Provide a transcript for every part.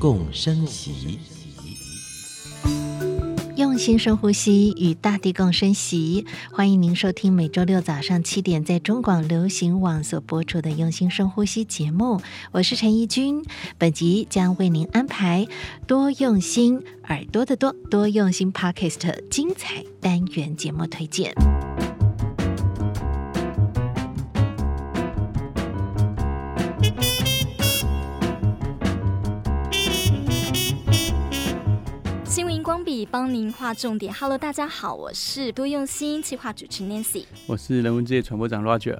共生息，用心深呼吸，与大地共生息。欢迎您收听每周六早上七点在中广流行网所播出的《用心深呼吸》节目。我是陈怡君，本集将为您安排多用心耳朵的多多用心 Podcast 精彩单元节目推荐。帮您划重点。Hello，大家好，我是多用心计划主持 Nancy，我是人文之夜传播长 Roger。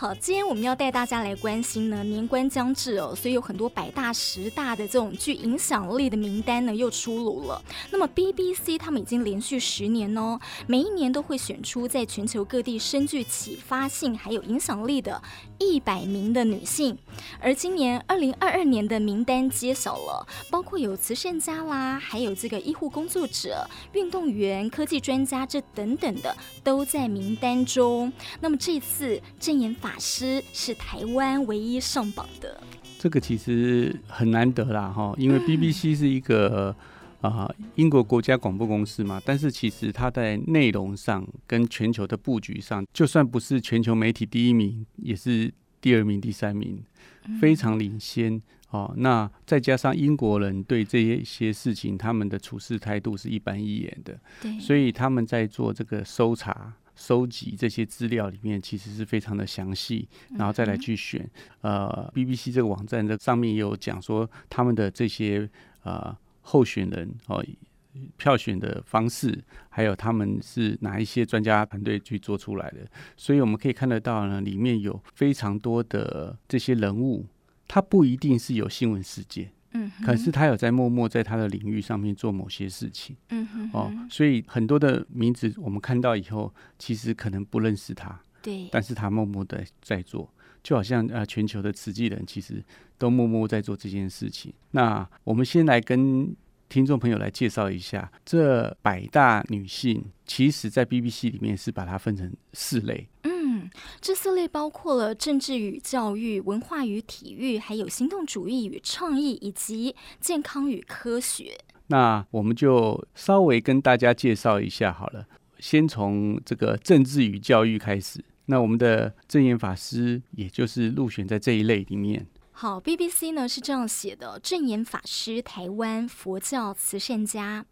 好，今天我们要带大家来关心呢，年关将至哦，所以有很多百大、十大的这种具影响力的名单呢又出炉了。那么 BBC 他们已经连续十年哦，每一年都会选出在全球各地深具启发性还有影响力的一百名的女性。而今年二零二二年的名单揭晓了，包括有慈善家啦，还有这个医护工作者、运动员、科技专家这等等的都在名单中。那么这次证言法师是台湾唯一上榜的，这个其实很难得啦，哈，因为 BBC 是一个啊、呃、英国国家广播公司嘛，但是其实它在内容上跟全球的布局上，就算不是全球媒体第一名，也是第二名、第三名，非常领先哦。那再加上英国人对这一些事情，他们的处事态度是一板一眼的，对，所以他们在做这个搜查。收集这些资料里面其实是非常的详细，然后再来去选。呃，BBC 这个网站的上面也有讲说他们的这些呃候选人哦，票选的方式，还有他们是哪一些专家团队去做出来的。所以我们可以看得到呢，里面有非常多的这些人物，他不一定是有新闻事件。嗯，可是他有在默默在他的领域上面做某些事情，嗯哼，哦，所以很多的名字我们看到以后，其实可能不认识他，对，但是他默默的在做，就好像呃，全球的慈济人其实都默默在做这件事情。那我们先来跟听众朋友来介绍一下这百大女性，其实在 BBC 里面是把它分成四类。这四类包括了政治与教育、文化与体育，还有行动主义与创意，以及健康与科学。那我们就稍微跟大家介绍一下好了，先从这个政治与教育开始。那我们的证严法师，也就是入选在这一类里面。好，BBC 呢是这样写的：证严法师，台湾佛教慈善家。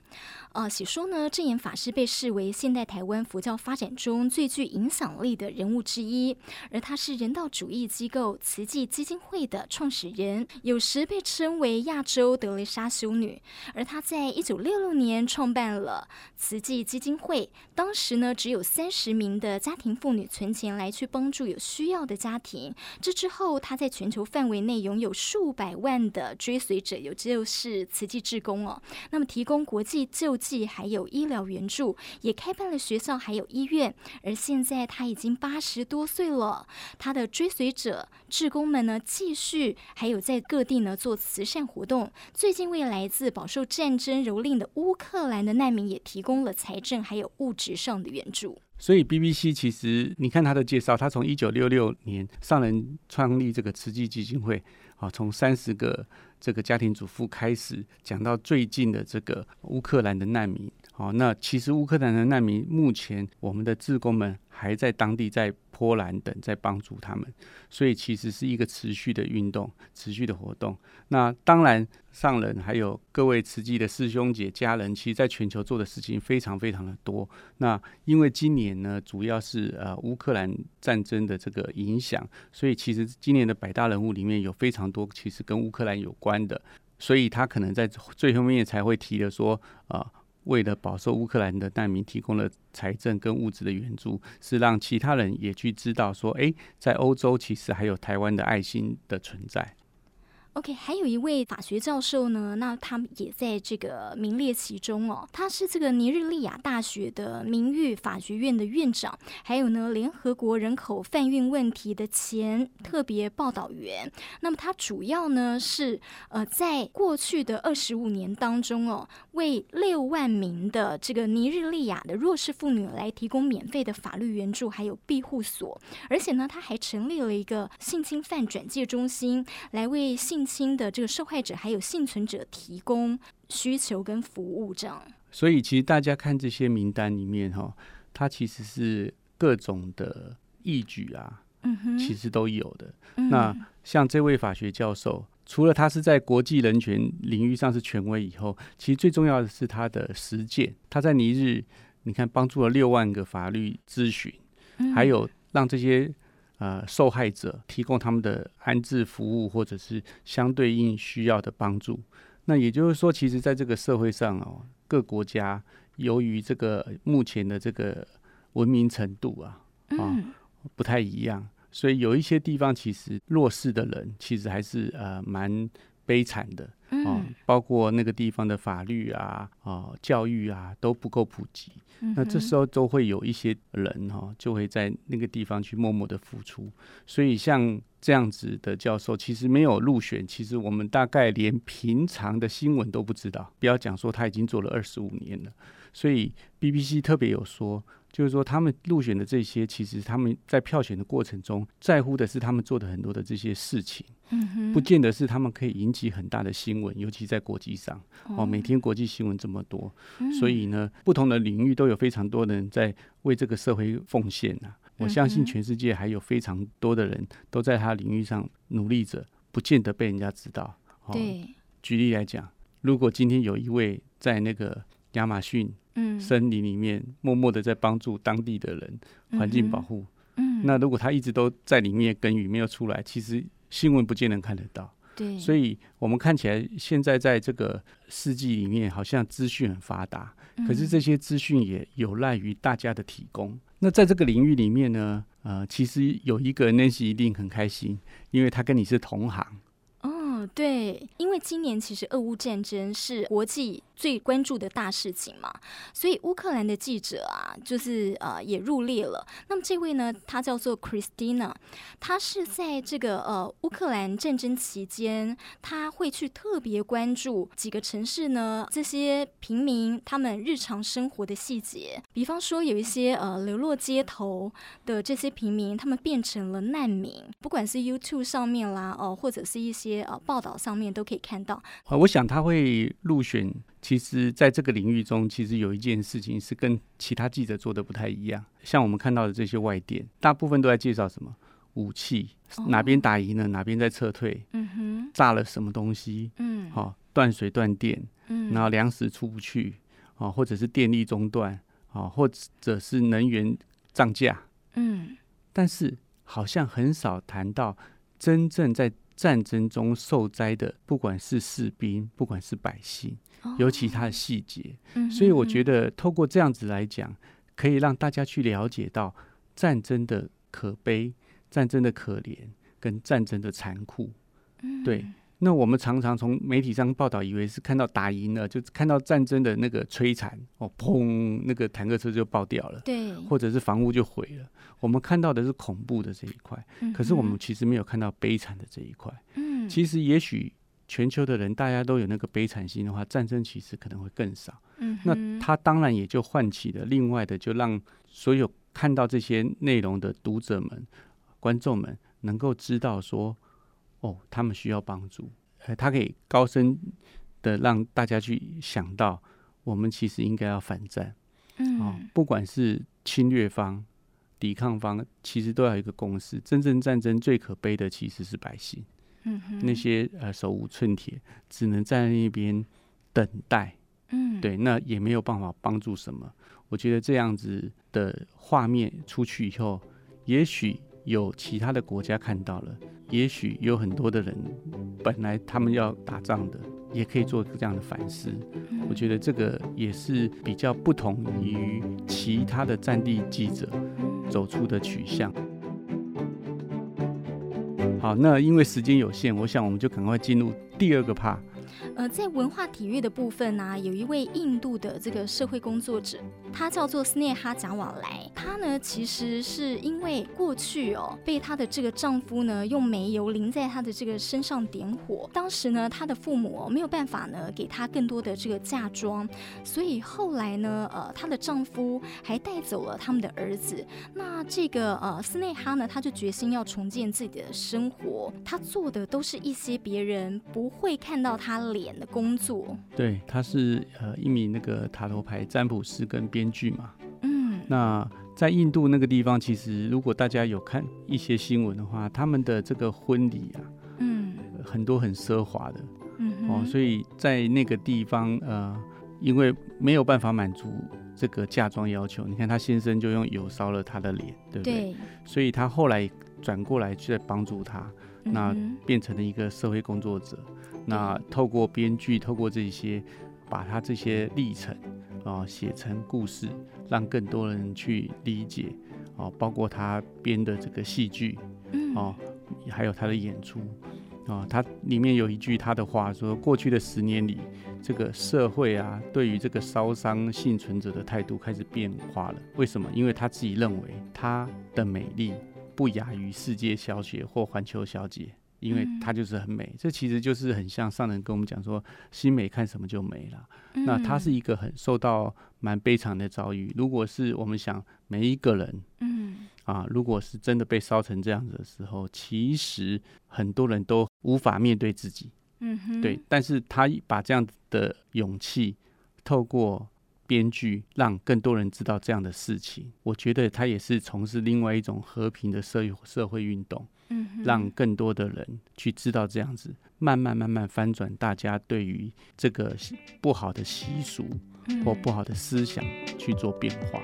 呃，写说呢，证严法师被视为现代台湾佛教发展中最具影响力的人物之一，而他是人道主义机构慈济基金会的创始人，有时被称为亚洲德蕾莎修女。而他在一九六六年创办了慈济基金会，当时呢只有三十名的家庭妇女存钱来去帮助有需要的家庭。这之后，他在全球范围内拥有数百万的追随者，有就是慈济志工哦，那么提供国际救济济。还有医疗援助，也开办了学校，还有医院。而现在他已经八十多岁了，他的追随者、志工们呢，继续还有在各地呢做慈善活动。最近为来自饱受战争蹂躏的乌克兰的难民也提供了财政还有物质上的援助。所以 BBC 其实你看他的介绍，他从一九六六年上任创立这个慈济基金会，啊，从三十个。这个家庭主妇开始讲到最近的这个乌克兰的难民，好，那其实乌克兰的难民目前我们的志工们还在当地在。波兰等在帮助他们，所以其实是一个持续的运动，持续的活动。那当然，上人还有各位慈济的师兄姐家人，其实在全球做的事情非常非常的多。那因为今年呢，主要是呃乌克兰战争的这个影响，所以其实今年的百大人物里面有非常多其实跟乌克兰有关的，所以他可能在最后面才会提的说啊。呃为了饱受乌克兰的难民提供了财政跟物质的援助，是让其他人也去知道说，哎，在欧洲其实还有台湾的爱心的存在。OK，还有一位法学教授呢，那他也在这个名列其中哦。他是这个尼日利亚大学的名誉法学院的院长，还有呢，联合国人口贩运问题的前特别报道员。那么他主要呢是呃，在过去的二十五年当中哦，为六万名的这个尼日利亚的弱势妇女来提供免费的法律援助，还有庇护所。而且呢，他还成立了一个性侵犯转介中心，来为性侵的这个受害者还有幸存者提供需求跟服务，这样。所以其实大家看这些名单里面哈，它其实是各种的义举啊，嗯哼，其实都有的。嗯、那像这位法学教授，除了他是在国际人权领域上是权威以后，其实最重要的是他的实践。他在尼日，你看帮助了六万个法律咨询，嗯、还有让这些。呃，受害者提供他们的安置服务，或者是相对应需要的帮助。那也就是说，其实在这个社会上哦，各国家由于这个目前的这个文明程度啊，啊不太一样，所以有一些地方其实弱势的人其实还是呃蛮悲惨的。哦，包括那个地方的法律啊、啊教育啊都不够普及，那这时候都会有一些人哈、哦，就会在那个地方去默默的付出。所以像这样子的教授，其实没有入选，其实我们大概连平常的新闻都不知道，不要讲说他已经做了二十五年了。所以 BBC 特别有说。就是说，他们入选的这些，其实他们在票选的过程中，在乎的是他们做的很多的这些事情，不见得是他们可以引起很大的新闻，尤其在国际上哦，每天国际新闻这么多，所以呢，不同的领域都有非常多的人在为这个社会奉献啊。我相信全世界还有非常多的人都在他领域上努力着，不见得被人家知道。对，举例来讲，如果今天有一位在那个亚马逊。嗯，森林里面默默的在帮助当地的人环境保护。嗯，那如果他一直都在里面耕耘没有出来，其实新闻不见得看得到。对，所以我们看起来现在在这个世纪里面，好像资讯很发达，可是这些资讯也有赖于大家的提供。那在这个领域里面呢，呃，其实有一个 Nancy 一定很开心，因为他跟你是同行。哦，对，因为今年其实俄乌战争是国际。最关注的大事情嘛，所以乌克兰的记者啊，就是呃也入列了。那么这位呢，他叫做 Christina，他是在这个呃乌克兰战争期间，他会去特别关注几个城市呢，这些平民他们日常生活的细节。比方说有一些呃流落街头的这些平民，他们变成了难民，不管是 YouTube 上面啦，哦、或者是一些呃报道上面都可以看到。啊，我想他会入选。其实，在这个领域中，其实有一件事情是跟其他记者做的不太一样。像我们看到的这些外电，大部分都在介绍什么武器，哪边打赢了，哪边在撤退，嗯哼，炸了什么东西，嗯，好，断水断电，嗯，然后粮食出不去，啊，或者是电力中断，啊，或者是能源涨价，嗯，但是好像很少谈到真正在战争中受灾的，不管是士兵，不管是百姓。尤其他的细节，所以我觉得透过这样子来讲，可以让大家去了解到战争的可悲、战争的可怜跟战争的残酷。对，那我们常常从媒体上报道，以为是看到打赢了，就看到战争的那个摧残哦，砰，那个坦克车就爆掉了，对，或者是房屋就毁了。我们看到的是恐怖的这一块，可是我们其实没有看到悲惨的这一块。嗯，其实也许。全球的人，大家都有那个悲惨心的话，战争其实可能会更少。嗯，那它当然也就唤起了另外的，就让所有看到这些内容的读者们、观众们能够知道说，哦，他们需要帮助。呃，他可以高声的让大家去想到，我们其实应该要反战。嗯，哦，不管是侵略方、抵抗方，其实都要有一个共识。真正战争最可悲的其实是百姓。嗯，那些呃手无寸铁，只能在那边等待。嗯，对，那也没有办法帮助什么。我觉得这样子的画面出去以后，也许有其他的国家看到了，也许有很多的人本来他们要打仗的，也可以做这样的反思。我觉得这个也是比较不同于其他的战地记者走出的取向。好，那因为时间有限，我想我们就赶快进入第二个 part。呃，在文化体育的部分呢、啊，有一位印度的这个社会工作者，他叫做斯内哈贾瓦莱。他呢，其实是因为过去哦，被她的这个丈夫呢用煤油淋在她的这个身上点火。当时呢，她的父母、哦、没有办法呢给她更多的这个嫁妆，所以后来呢，呃，她的丈夫还带走了他们的儿子。那这个呃斯内哈呢，她就决心要重建自己的生活。她做的都是一些别人不会看到她脸。的工作，对，她是呃一名那个塔罗牌占卜师跟编剧嘛。嗯，那在印度那个地方，其实如果大家有看一些新闻的话，他们的这个婚礼啊，嗯，很多很奢华的，嗯哦，所以在那个地方，呃，因为没有办法满足这个嫁妆要求，你看他先生就用油烧了他的脸，对不对？对，所以他后来转过来去帮助他，那变成了一个社会工作者。那透过编剧，透过这些，把他这些历程啊写成故事，让更多人去理解哦，包括他编的这个戏剧哦，还有他的演出啊，他里面有一句他的话说：过去的十年里，这个社会啊，对于这个烧伤幸存者的态度开始变化了。为什么？因为他自己认为他的美丽不亚于世界小姐或环球小姐。因为它就是很美，这其实就是很像上人跟我们讲说，心美看什么就美了。那他是一个很受到蛮悲惨的遭遇。如果是我们想每一个人，嗯啊，如果是真的被烧成这样子的时候，其实很多人都无法面对自己，嗯哼，对。但是他把这样子的勇气透过编剧，让更多人知道这样的事情。我觉得他也是从事另外一种和平的社社会运动。嗯，让更多的人去知道这样子，慢慢慢慢翻转大家对于这个不好的习俗或不好的思想去做变化。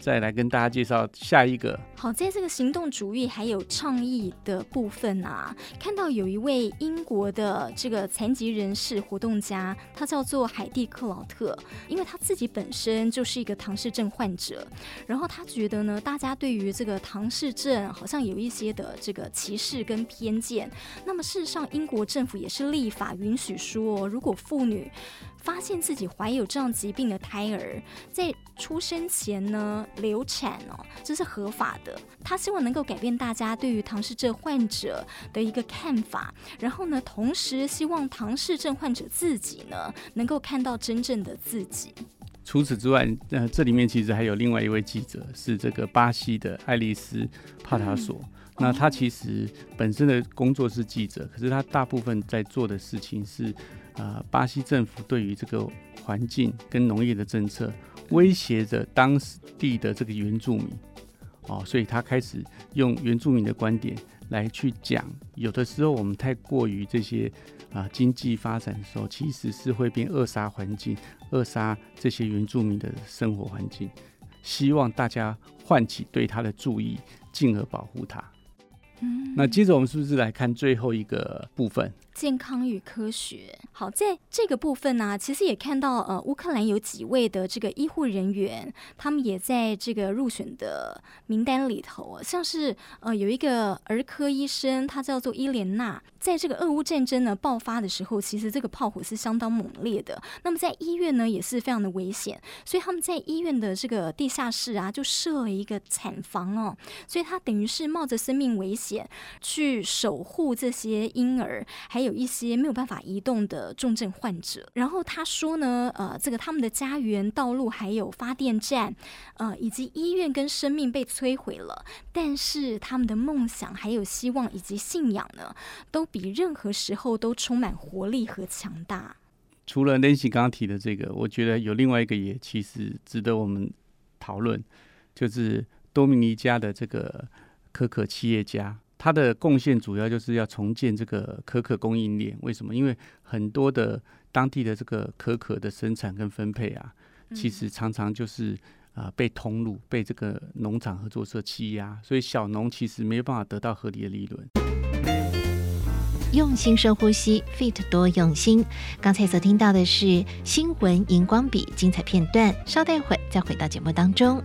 再来跟大家介绍下一个。好，在这个行动主义还有倡议的部分啊，看到有一位英国的这个残疾人士活动家，他叫做海蒂克劳特，因为他自己本身就是一个唐氏症患者，然后他觉得呢，大家对于这个唐氏症好像有一些的这个歧视跟偏见。那么事实上，英国政府也是立法允许说，如果妇女发现自己怀有这样疾病的胎儿，在出生前呢流产哦，这是合法的。他希望能够改变大家对于唐氏症患者的一个看法，然后呢，同时希望唐氏症患者自己呢能够看到真正的自己。除此之外，呃，这里面其实还有另外一位记者，是这个巴西的爱丽丝帕塔索。嗯那他其实本身的工作是记者，可是他大部分在做的事情是，呃，巴西政府对于这个环境跟农业的政策威胁着当地的这个原住民，哦，所以他开始用原住民的观点来去讲，有的时候我们太过于这些啊、呃、经济发展的时候，其实是会变扼杀环境，扼杀这些原住民的生活环境，希望大家唤起对他的注意，进而保护他。嗯，那接着我们是不是来看最后一个部分？健康与科学。好，在这个部分呢、其实也看到，呃，乌克兰有几位的这个医护人员，他们也在这个入选的名单里头。像是呃，有一个儿科医生，他叫做伊莲娜。在这个俄乌战争呢爆发的时候，其实这个炮火是相当猛烈的。那么在医院呢也是非常的危险，所以他们在医院的这个地下室啊，就设了一个产房哦。所以他等于是冒着生命危险去守护这些婴儿，还有。有一些没有办法移动的重症患者，然后他说呢，呃，这个他们的家园、道路还有发电站，呃，以及医院跟生命被摧毁了，但是他们的梦想、还有希望以及信仰呢，都比任何时候都充满活力和强大。除了 Nancy 刚刚提的这个，我觉得有另外一个也其实值得我们讨论，就是多米尼加的这个可可企业家。他的贡献主要就是要重建这个可可供应链。为什么？因为很多的当地的这个可可的生产跟分配啊，其实常常就是啊、呃、被通路被这个农场合作社欺压，所以小农其实没有办法得到合理的利润。用心深呼吸，Fit 多用心。刚才所听到的是新闻荧光笔精彩片段，稍待会再回到节目当中。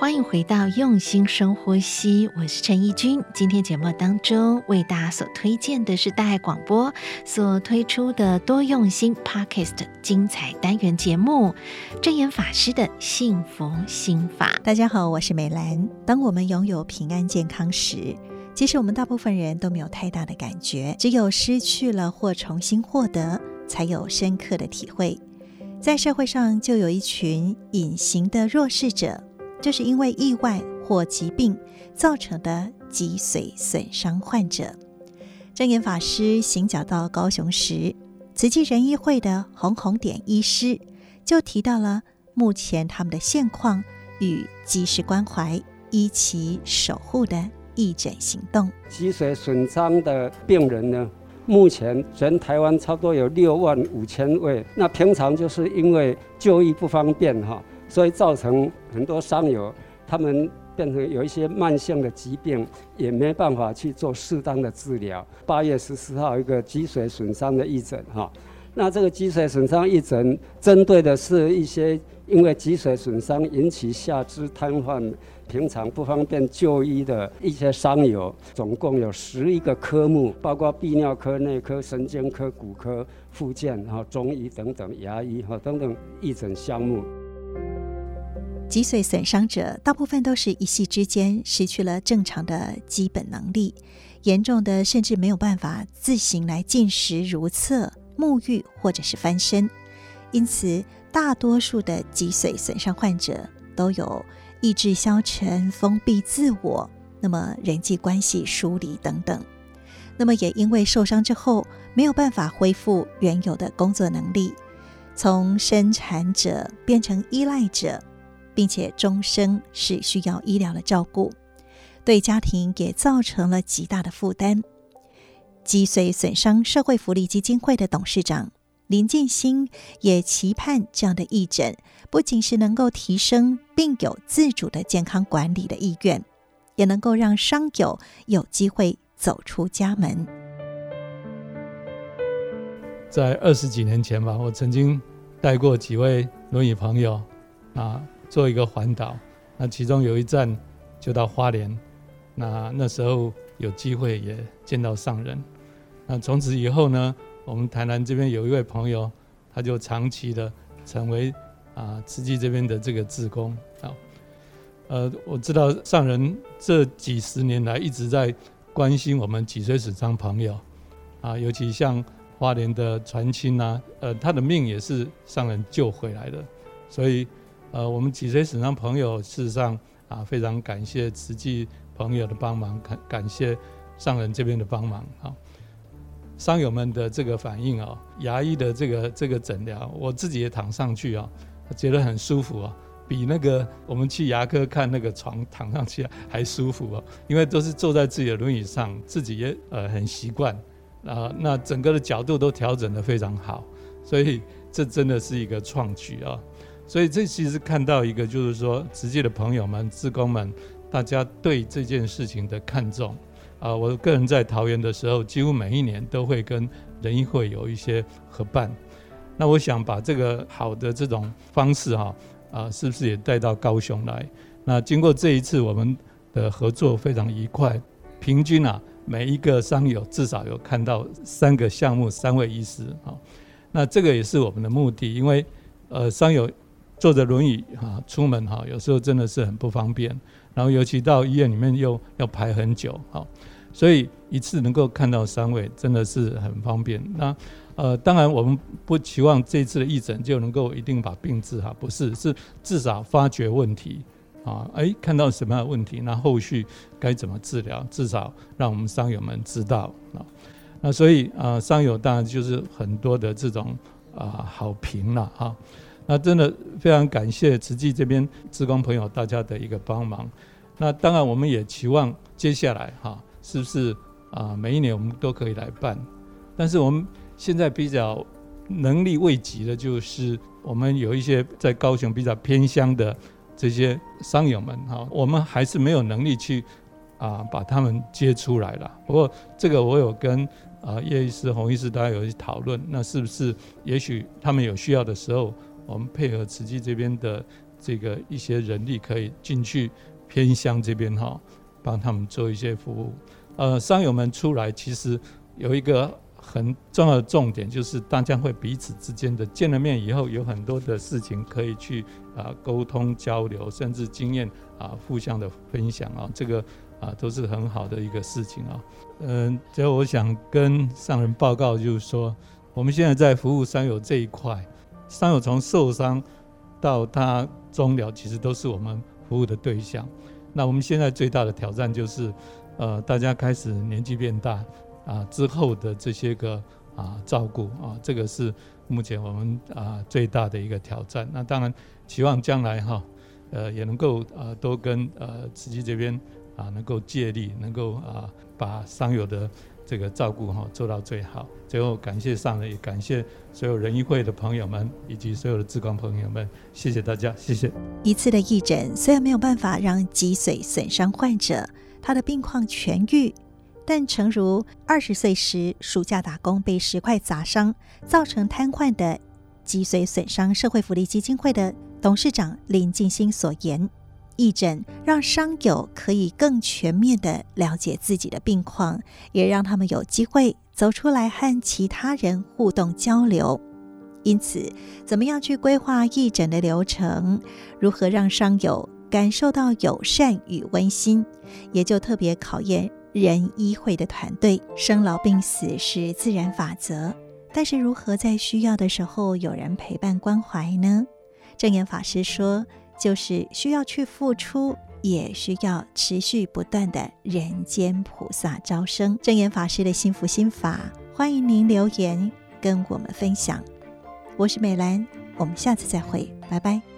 欢迎回到用心深呼吸，我是陈怡君。今天节目当中为大家所推荐的是大爱广播所推出的多用心 Podcast 精彩单元节目《证严法师的幸福心法》。大家好，我是美兰。当我们拥有平安健康时，其实我们大部分人都没有太大的感觉，只有失去了或重新获得，才有深刻的体会。在社会上，就有一群隐形的弱势者。就是因为意外或疾病造成的脊髓损伤患者。证严法师行脚到高雄时，慈济仁医会的红红点医师就提到了目前他们的现况与及时关怀、一起守护的义诊行动。脊髓损伤的病人呢，目前全台湾差不多有六万五千位。那平常就是因为就医不方便哈。所以造成很多伤友，他们变成有一些慢性的疾病，也没办法去做适当的治疗。八月十四号一个脊髓损伤的义诊哈，那这个脊髓损伤义诊针对的是一些因为脊髓损伤引起下肢瘫痪。平常不方便就医的一些伤友，总共有十一个科目，包括泌尿科、内科、神经科、骨科、复健、然后中医等等，牙医哈等等义诊项目。脊髓损伤者大部分都是一夕之间失去了正常的基本能力，严重的甚至没有办法自行来进食、如厕、沐浴或者是翻身，因此大多数的脊髓损伤患者都有。意志消沉、封闭自我，那么人际关系疏离等等，那么也因为受伤之后没有办法恢复原有的工作能力，从生产者变成依赖者，并且终生是需要医疗的照顾，对家庭也造成了极大的负担。脊髓损伤社会福利基金会的董事长林建新也期盼这样的义诊。不仅是能够提升病友自主的健康管理的意愿，也能够让伤友有机会走出家门。在二十几年前吧，我曾经带过几位轮椅朋友啊，做一个环岛。那其中有一站就到花莲，那那时候有机会也见到上人。那从此以后呢，我们台南这边有一位朋友，他就长期的成为。啊，慈济这边的这个志工啊，呃，我知道上人这几十年来一直在关心我们脊髓损伤朋友啊，尤其像花莲的传亲呐，呃，他的命也是上人救回来的，所以呃，我们脊髓损伤朋友事实上啊，非常感谢慈济朋友的帮忙，感感谢上人这边的帮忙啊。伤友们的这个反应啊，牙医的这个这个诊疗，我自己也躺上去啊。觉得很舒服哦，比那个我们去牙科看那个床躺上去还舒服哦，因为都是坐在自己的轮椅上，自己也呃很习惯啊，那整个的角度都调整得非常好，所以这真的是一个创举啊。所以这其实看到一个就是说，直接的朋友们、志工们，大家对这件事情的看重啊。我个人在桃园的时候，几乎每一年都会跟仁医会有一些合办。那我想把这个好的这种方式哈啊，是不是也带到高雄来？那经过这一次我们的合作非常愉快，平均啊每一个伤友至少有看到三个项目，三位医师啊。那这个也是我们的目的，因为呃伤友坐着轮椅哈出门哈，有时候真的是很不方便，然后尤其到医院里面又要排很久哈，所以一次能够看到三位真的是很方便。那呃，当然，我们不期望这次的义诊就能够一定把病治好，不是，是至少发觉问题啊，哎，看到什么样的问题，那后续该怎么治疗，至少让我们伤友们知道啊。那所以啊，伤友当然就是很多的这种啊好评了哈。那真的非常感谢慈济这边志工朋友大家的一个帮忙。那当然，我们也期望接下来哈，是不是啊，每一年我们都可以来办，但是我们。现在比较能力未及的，就是我们有一些在高雄比较偏乡的这些商友们哈，我们还是没有能力去啊把他们接出来了。不过这个我有跟啊叶医师、洪医师大家有一讨论，那是不是也许他们有需要的时候，我们配合慈济这边的这个一些人力，可以进去偏乡这边哈，帮他们做一些服务。呃，商友们出来其实有一个。很重要的重点就是，大家会彼此之间的见了面以后，有很多的事情可以去啊沟通交流，甚至经验啊互相的分享啊，这个啊都是很好的一个事情啊。嗯，最后我想跟上人报告，就是说，我们现在在服务商友这一块，伤友从受伤到他终了，其实都是我们服务的对象。那我们现在最大的挑战就是，呃，大家开始年纪变大。啊，之后的这些个啊照顾啊，这个是目前我们啊最大的一个挑战。那当然，期望将来哈，呃，也能够啊多跟呃慈济这边啊能够借力，能够啊把伤友的这个照顾哈做到最好。最后，感谢上人，也感谢所有仁医会的朋友们以及所有的志工朋友们，谢谢大家，谢谢。一次的义诊虽然没有办法让脊髓损伤患者他的病况痊愈。但诚如二十岁时暑假打工被石块砸伤，造成瘫痪的脊髓损伤社会福利基金会的董事长林静心所言，义诊让伤友可以更全面地了解自己的病况，也让他们有机会走出来和其他人互动交流。因此，怎么样去规划义诊的流程，如何让伤友感受到友善与温馨，也就特别考验。人医会的团队，生老病死是自然法则，但是如何在需要的时候有人陪伴关怀呢？证严法师说，就是需要去付出，也需要持续不断的人间菩萨招生。正言法师的幸福心法，欢迎您留言跟我们分享。我是美兰，我们下次再会，拜拜。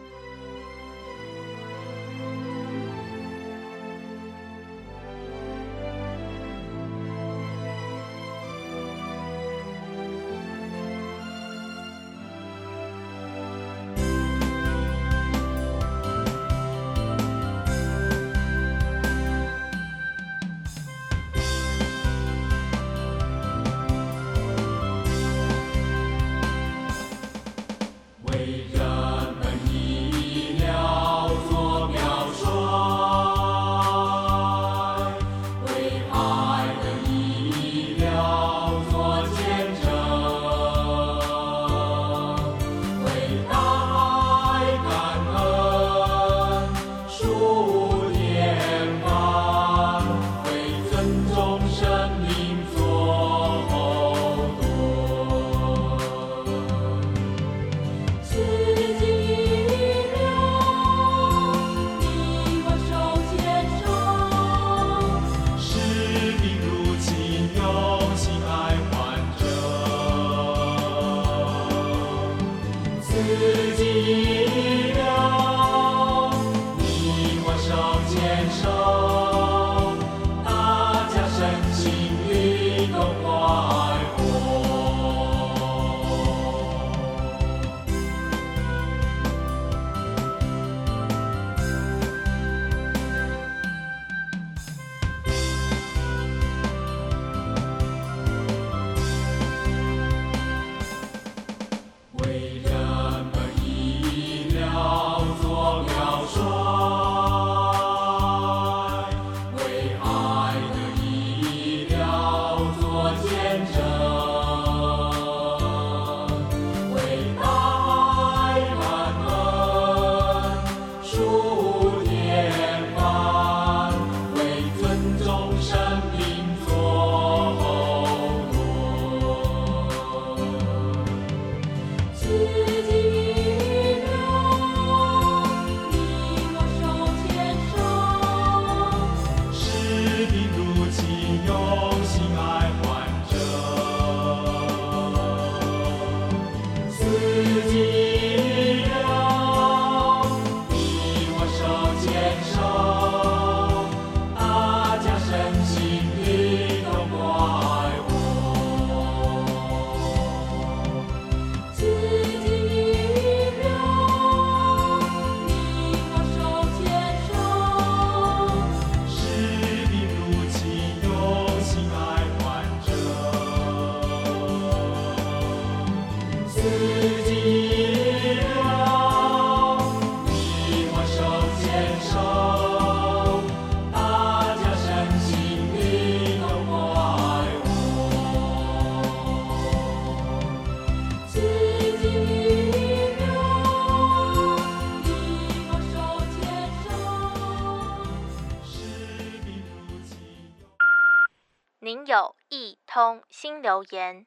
一通新留言，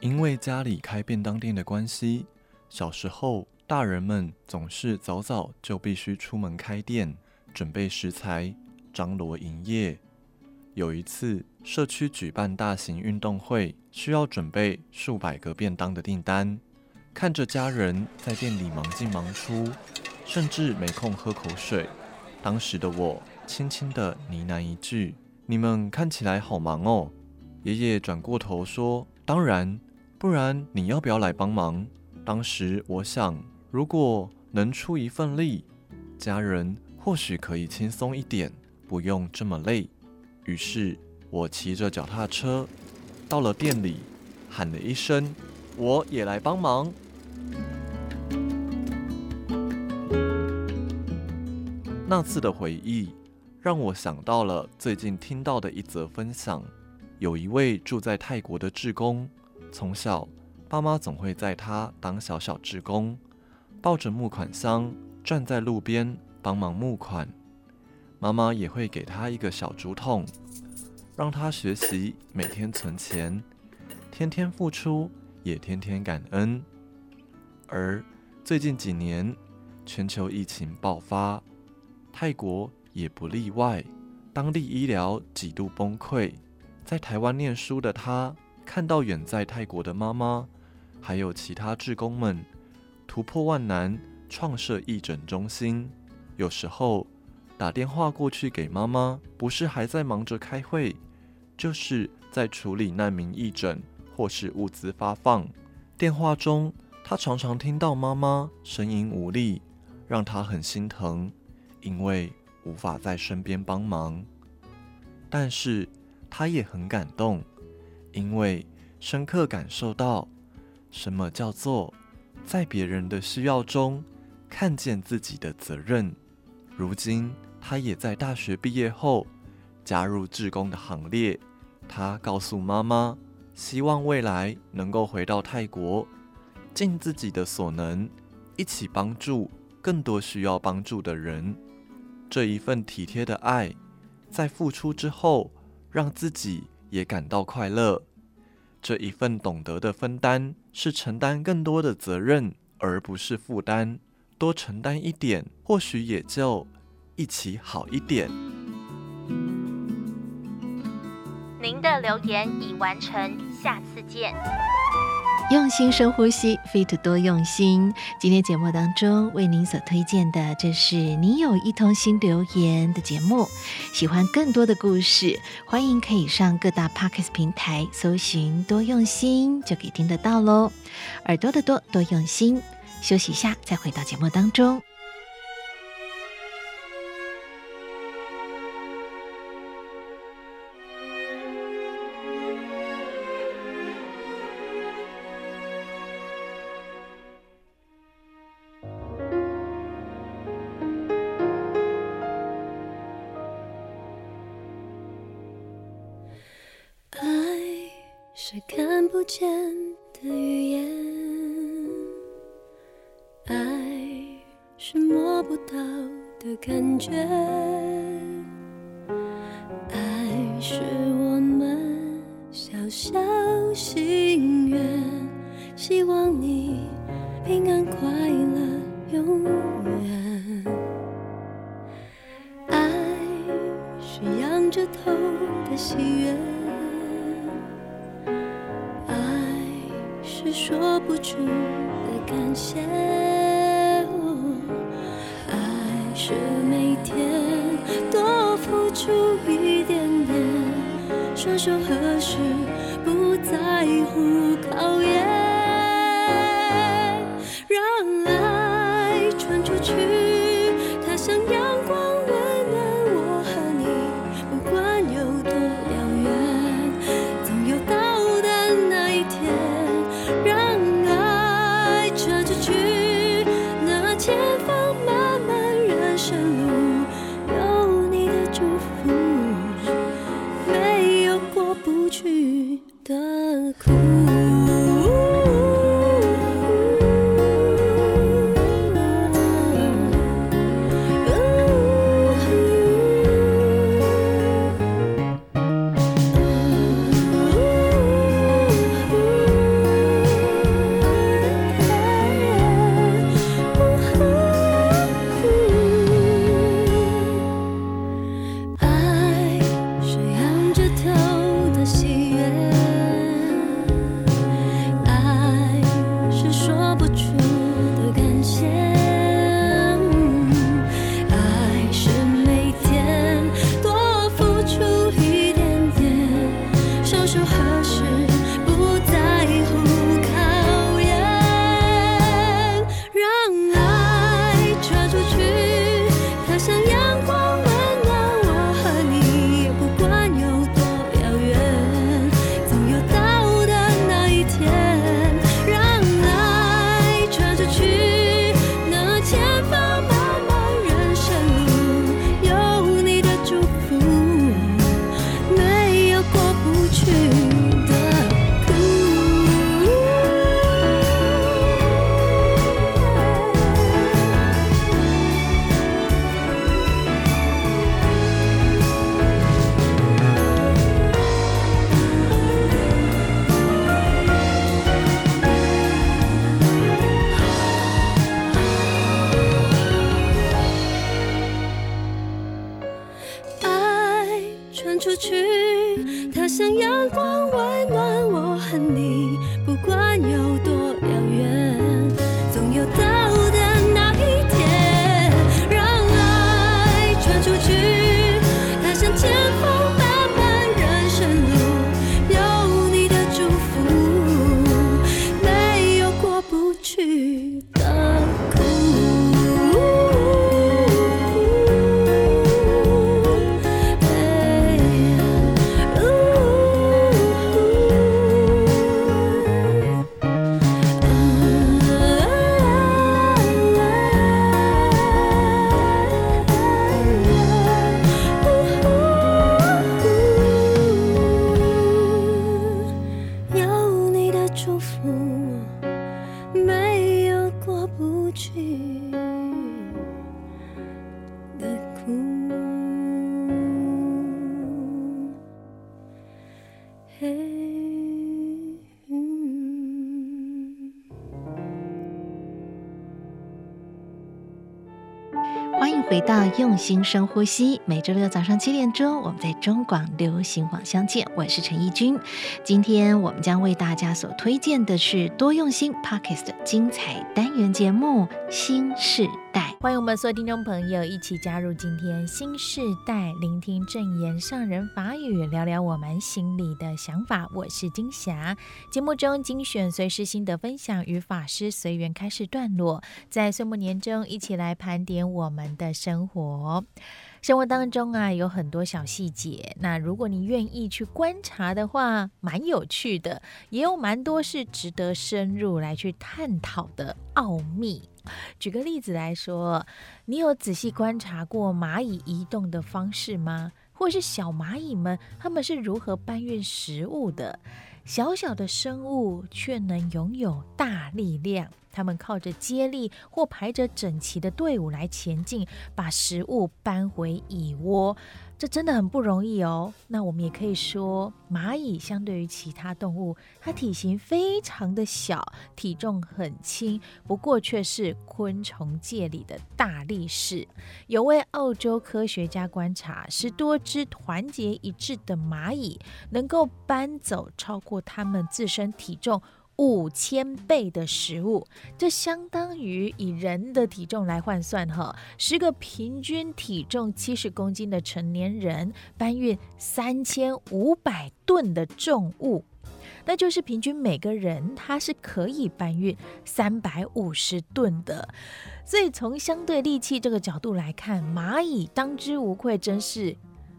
因为家里开便当店的关系，小时候大人们总是早早就必须出门开店，准备食材，张罗营业。有一次，社区举办大型运动会，需要准备数百个便当的订单，看着家人在店里忙进忙出，甚至没空喝口水。当时的我轻轻地呢喃一句。你们看起来好忙哦。爷爷转过头说：“当然，不然你要不要来帮忙？”当时我想，如果能出一份力，家人或许可以轻松一点。不用这么累。于是，我骑着脚踏车到了店里，喊了一声：“我也来帮忙。”那次的回忆让我想到了最近听到的一则分享。有一位住在泰国的志工，从小爸妈总会在他当小小志工，抱着募款箱站在路边帮忙募款。妈妈也会给他一个小竹筒，让他学习每天存钱，天天付出也天天感恩。而最近几年，全球疫情爆发。泰国也不例外，当地医疗几度崩溃。在台湾念书的他，看到远在泰国的妈妈，还有其他志工们突破万难，创设义诊中心。有时候打电话过去给妈妈，不是还在忙着开会，就是在处理难民义诊或是物资发放。电话中，他常常听到妈妈声音无力，让他很心疼。因为无法在身边帮忙，但是他也很感动，因为深刻感受到什么叫做在别人的需要中看见自己的责任。如今他也在大学毕业后加入志工的行列。他告诉妈妈，希望未来能够回到泰国，尽自己的所能，一起帮助更多需要帮助的人。这一份体贴的爱，在付出之后，让自己也感到快乐。这一份懂得的分担，是承担更多的责任，而不是负担。多承担一点，或许也就一起好一点。您的留言已完成，下次见。用心深呼吸，Fit 多用心。今天节目当中为您所推荐的，这是你有一通心留言的节目。喜欢更多的故事，欢迎可以上各大 Podcast 平台搜寻“多用心”，就可以听得到喽。耳朵的多，多用心。休息一下，再回到节目当中。见的语言。爱是摸不到的感觉，爱是。你。用心深呼吸，每周六早上七点钟，我们在中广流行网相见。我是陈奕君，今天我们将为大家所推荐的是多用心 Podcast 的精彩单元节目《心事代》。欢迎我们所有听众朋友一起加入今天《心示代》，聆听正言上人法语，聊聊我们心里的想法。我是金霞。节目中精选随师心得分享与法师随缘开示段落，在岁末年终一起来盘点我们的。生活，生活当中啊，有很多小细节。那如果你愿意去观察的话，蛮有趣的，也有蛮多是值得深入来去探讨的奥秘。举个例子来说，你有仔细观察过蚂蚁移动的方式吗？或是小蚂蚁们，它们是如何搬运食物的？小小的生物却能拥有大力量。他们靠着接力或排着整齐的队伍来前进，把食物搬回蚁窝。这真的很不容易哦。那我们也可以说，蚂蚁相对于其他动物，它体型非常的小，体重很轻，不过却是昆虫界里的大力士。有位澳洲科学家观察，十多只团结一致的蚂蚁能够搬走超过它们自身体重五千倍的食物，这相当于以人的体重来换算哈，十个平均体重七十公斤的成年人搬运三千五百吨的重物，那就是平均每个人他是可以搬运三百五十吨的。所以从相对力气这个角度来看，蚂蚁当之无愧，真是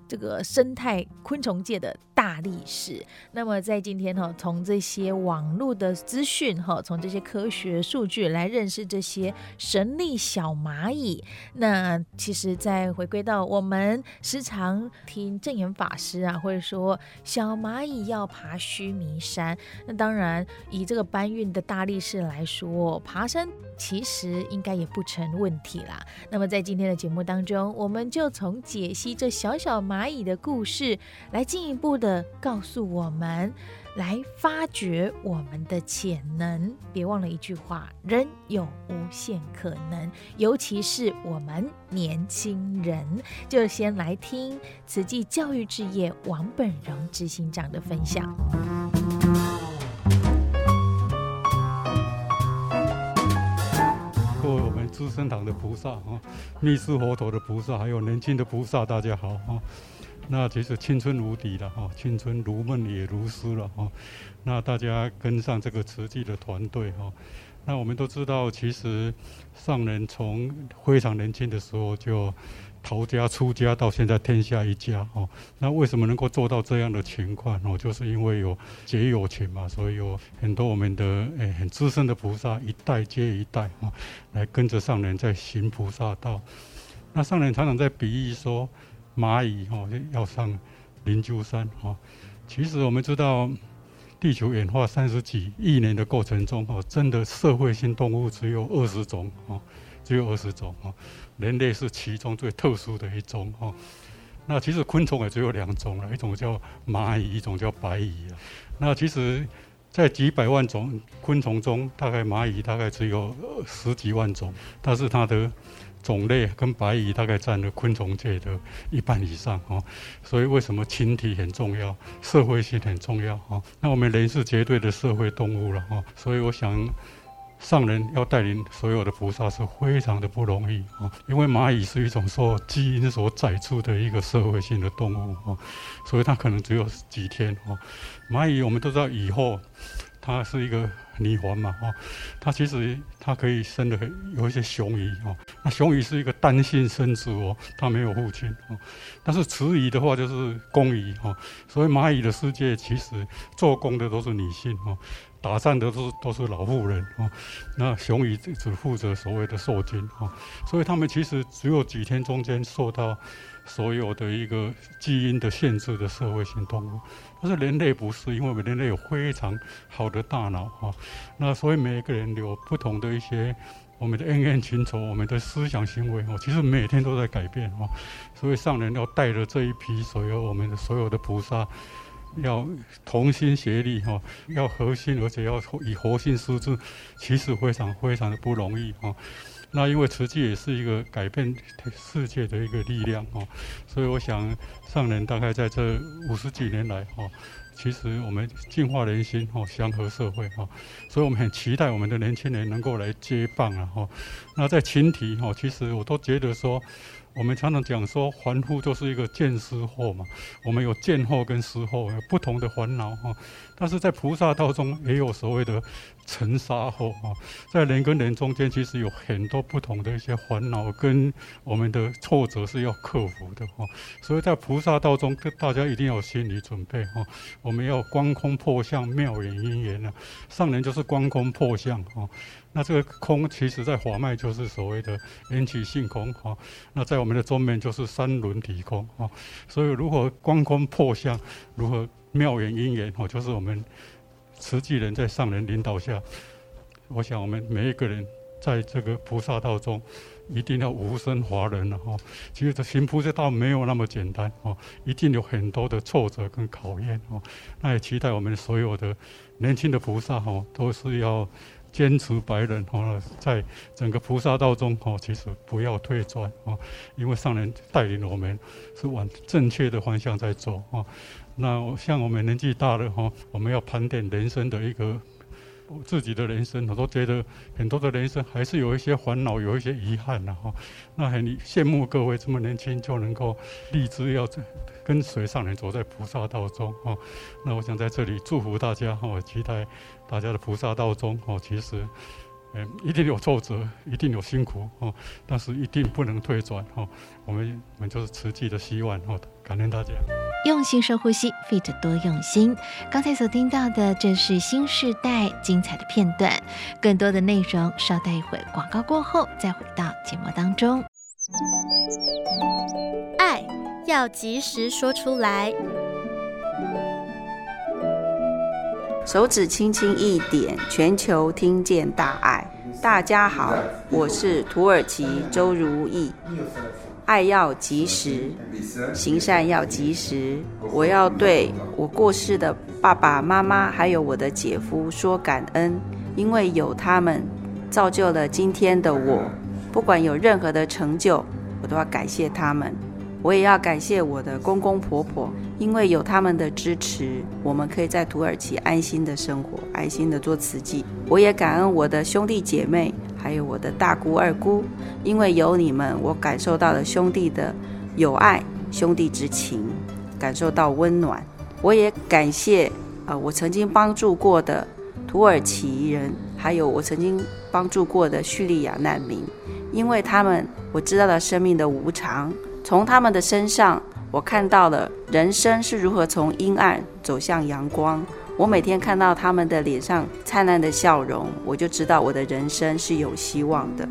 这个生态昆虫界的。大力士。那么在今天哈，从这些网络的资讯哈，从这些科学数据来认识这些神力小蚂蚁。那其实再回归到我们时常听证严法师啊，或者说小蚂蚁要爬须弥山。那当然以这个搬运的大力士来说，爬山其实应该也不成问题啦。那么在今天的节目当中，我们就从解析这小小蚂蚁的故事，来进一步的。告诉我们，来发掘我们的潜能。别忘了一句话：人有无限可能，尤其是我们年轻人。就先来听慈济教育置业王本荣执行长的分享。资生堂的菩萨啊，密室佛陀的菩萨，还有年轻的菩萨，大家好啊。那其实青春无敌了哈，青春如梦也如诗了哈。那大家跟上这个慈济的团队哈。那我们都知道，其实上人从非常年轻的时候就逃家出家，到现在天下一家哦。那为什么能够做到这样的情况哦？就是因为有结友情嘛，所以有很多我们的诶很资深的菩萨一代接一代哦，来跟着上人在行菩萨道。那上人常常在比喻说。蚂蚁哦，要上灵鹫山哦。其实我们知道，地球演化三十几亿年的过程中哦，真的社会性动物只有二十种哦，只有二十种哦。人类是其中最特殊的一种哦。那其实昆虫也只有两种了，一种叫蚂蚁，一种叫白蚁啊。那其实，在几百万种昆虫中，大概蚂蚁大概只有十几万种，但是它的种类跟白蚁大概占了昆虫界的一半以上哦。所以为什么群体很重要，社会性很重要哦？那我们人是绝对的社会动物了哦。所以我想。上人要带领所有的菩萨是非常的不容易啊，因为蚂蚁是一种受基因所载出的一个社会性的动物啊，所以它可能只有几天啊。蚂蚁我们都知道以后它是一个泥环嘛啊，它其实它可以生的有一些雄蚁啊，那雄蚁是一个单性生殖哦，它没有父亲啊，但是雌蚁的话就是公蚁啊，所以蚂蚁的世界其实做工的都是女性啊。打仗的都是都是老妇人啊，那雄蚁只只负责所谓的受精啊，所以他们其实只有几天中间受到所有的一个基因的限制的社会性动物，但是人类不是，因为我们人类有非常好的大脑啊，那所以每一个人有不同的一些我们的恩怨情仇，我们的思想行为哦，其实每天都在改变哦，所以上人要带着这一批所有我们的所有的菩萨。要同心协力哈，要核心，而且要以核心施治，其实非常非常的不容易哈。那因为慈济也是一个改变世界的一个力量哈，所以我想上人大概在这五十几年来哈，其实我们净化人心哈，祥和社会哈，所以我们很期待我们的年轻人能够来接棒啊哈。那在群体哈，其实我都觉得说。我们常常讲说，凡夫就是一个见思惑嘛。我们有见惑跟思惑，有不同的烦恼哈。但是在菩萨道中也有所谓的尘沙惑啊，在人跟人中间，其实有很多不同的一些烦恼跟我们的挫折是要克服的哈。所以在菩萨道中，大家一定要有心理准备哈。我们要观空破相，妙远因缘呢。上人就是观空破相哈。那这个空，其实在法脉就是所谓的缘起性空哈。那在我们的中面就是三轮体空哈。所以如何观空破相，如何妙缘因缘哈，就是我们慈济人在上人领导下，我想我们每一个人在这个菩萨道中，一定要无生华人了哈。其实这行菩萨道没有那么简单哈，一定有很多的挫折跟考验哈。那也期待我们所有的年轻的菩萨哈，都是要。坚持白人哦，在整个菩萨道中哦，其实不要退转哦，因为上人带领我们是往正确的方向在走哦。那像我们年纪大了哈，我们要盘点人生的一个我自己的人生，我都觉得很多的人生还是有一些烦恼，有一些遗憾的哈。那很羡慕各位这么年轻就能够立志要跟随上人走在菩萨道中哦。那我想在这里祝福大家哈，期待。大家的菩萨道中哦，其实，嗯，一定有挫折，一定有辛苦哦，但是一定不能退转哦。我们我们就是持续的希望哦，感恩大家。用心深呼吸，Fit 多用心。刚才所听到的，这是新世代精彩的片段，更多的内容稍待一会儿广告过后再回到节目当中。爱要及时说出来。手指轻轻一点，全球听见大爱。大家好，我是土耳其周如意。爱要及时，行善要及时。我要对我过世的爸爸妈妈，还有我的姐夫说感恩，因为有他们，造就了今天的我。不管有任何的成就，我都要感谢他们。我也要感谢我的公公婆婆，因为有他们的支持，我们可以在土耳其安心的生活，安心的做慈济。我也感恩我的兄弟姐妹，还有我的大姑二姑，因为有你们，我感受到了兄弟的友爱、兄弟之情，感受到温暖。我也感谢啊、呃，我曾经帮助过的土耳其人，还有我曾经帮助过的叙利亚难民，因为他们，我知道了生命的无常。从他们的身上，我看到了人生是如何从阴暗走向阳光。我每天看到他们的脸上灿烂的笑容，我就知道我的人生是有希望的。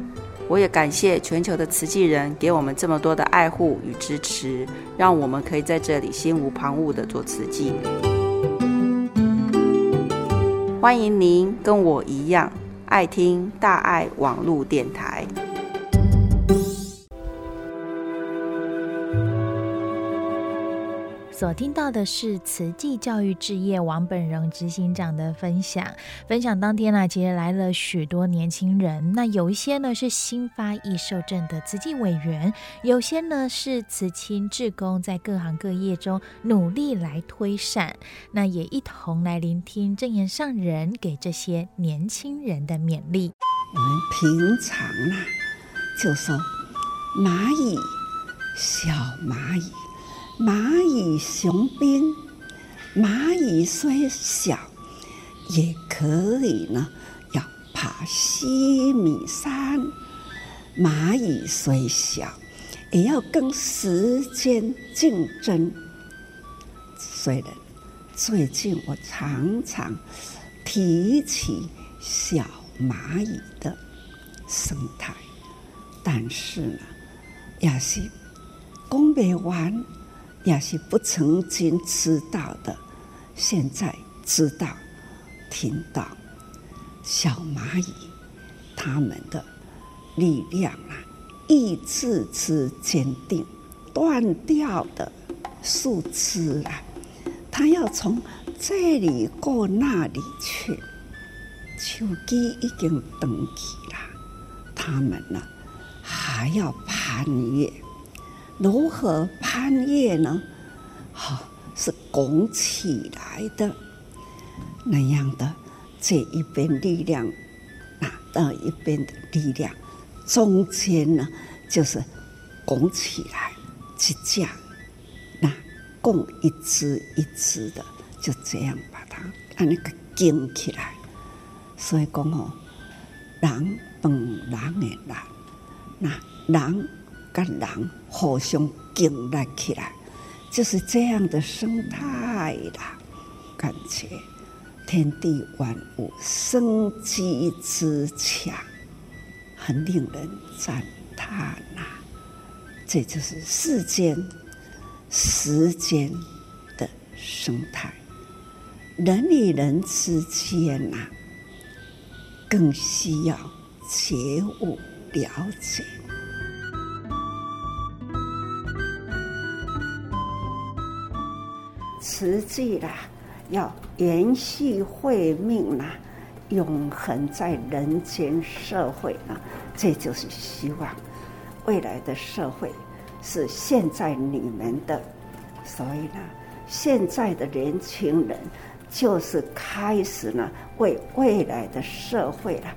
我也感谢全球的慈济人给我们这么多的爱护与支持，让我们可以在这里心无旁骛地做慈济。欢迎您跟我一样爱听大爱网络电台。所听到的是慈济教育志业王本荣执行长的分享。分享当天呢，其实来了许多年轻人，那有一些呢是新发易受证的慈济委员，有些呢是慈亲志工，在各行各业中努力来推善。那也一同来聆听证言上人给这些年轻人的勉励。我们平常啊，就说蚂蚁，小蚂蚁。蚂蚁雄兵，蚂蚁虽小，也可以呢，要爬西米山。蚂蚁虽小，也要跟时间竞争。虽然最近我常常提起小蚂蚁的生态，但是呢，也是讲不完。也是不曾经知道的，现在知道、听到，小蚂蚁他们的力量啊，意志之坚定，断掉的树枝啊，它要从这里过那里去，手机已经登记了，他们呢还要攀越。如何攀越呢？好、是拱起来的那样的这一边力量，那那一边的力量，中间呢就是拱起来支架，那拱一支一支的，就这样把它按那个顶起来。所以讲哦，人本人的人，那人。跟人互相建立起来，就是这样的生态啦。感觉天地万物生机之强，很令人赞叹呐。这就是世间时间的生态，人与人之间呐，更需要觉悟了解。实际啦，要延续慧命啦，永恒在人间社会呢，这就是希望。未来的社会是现在你们的，所以呢，现在的年轻人就是开始呢，为未来的社会啦，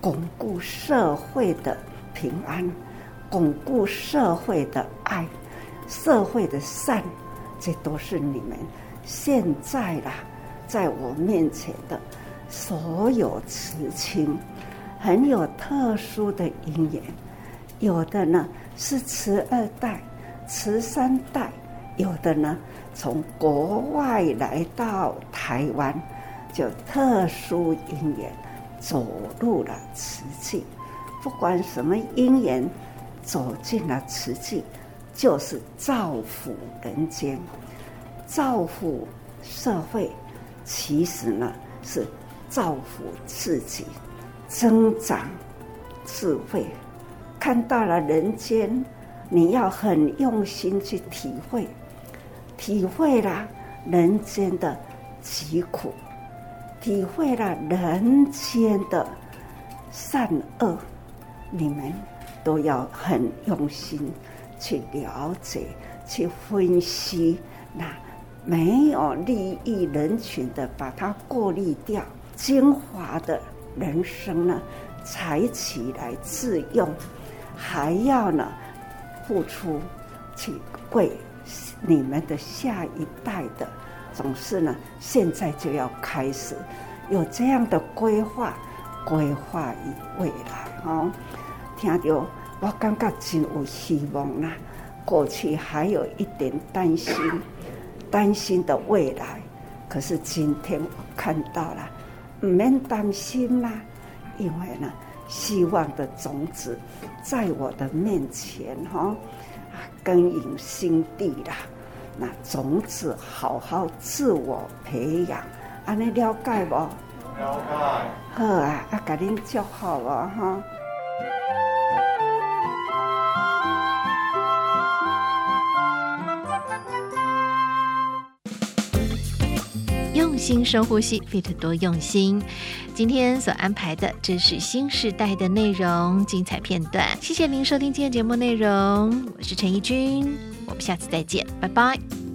巩固社会的平安，巩固社会的爱，社会的善。这都是你们现在啦，在我面前的所有慈亲，很有特殊的因缘。有的呢是慈二代、慈三代，有的呢从国外来到台湾，就特殊因缘走入了慈济。不管什么因缘，走进了慈济。就是造福人间，造福社会，其实呢是造福自己，增长智慧。看到了人间，你要很用心去体会，体会了人间的疾苦，体会了人间的善恶，你们都要很用心。去了解，去分析，那没有利益人群的，把它过滤掉，精华的人生呢，采起来自用，还要呢付出，去为你们的下一代的，总是呢，现在就要开始有这样的规划，规划于未来哦，听到。我感觉真有希望啦！过去还有一点担心，担心的未来，可是今天我看到了，唔免担心啦，因为呢，希望的种子在我的面前哈，啊，耕耘心地啦，那种子好好自我培养，安尼了解不？了解。好啊，啊，给您祝福啊，哈。用心深呼吸，Fit 多用心。今天所安排的，这是新时代的内容精彩片段。谢谢您收听今天节目内容，我是陈怡君，我们下次再见，拜拜。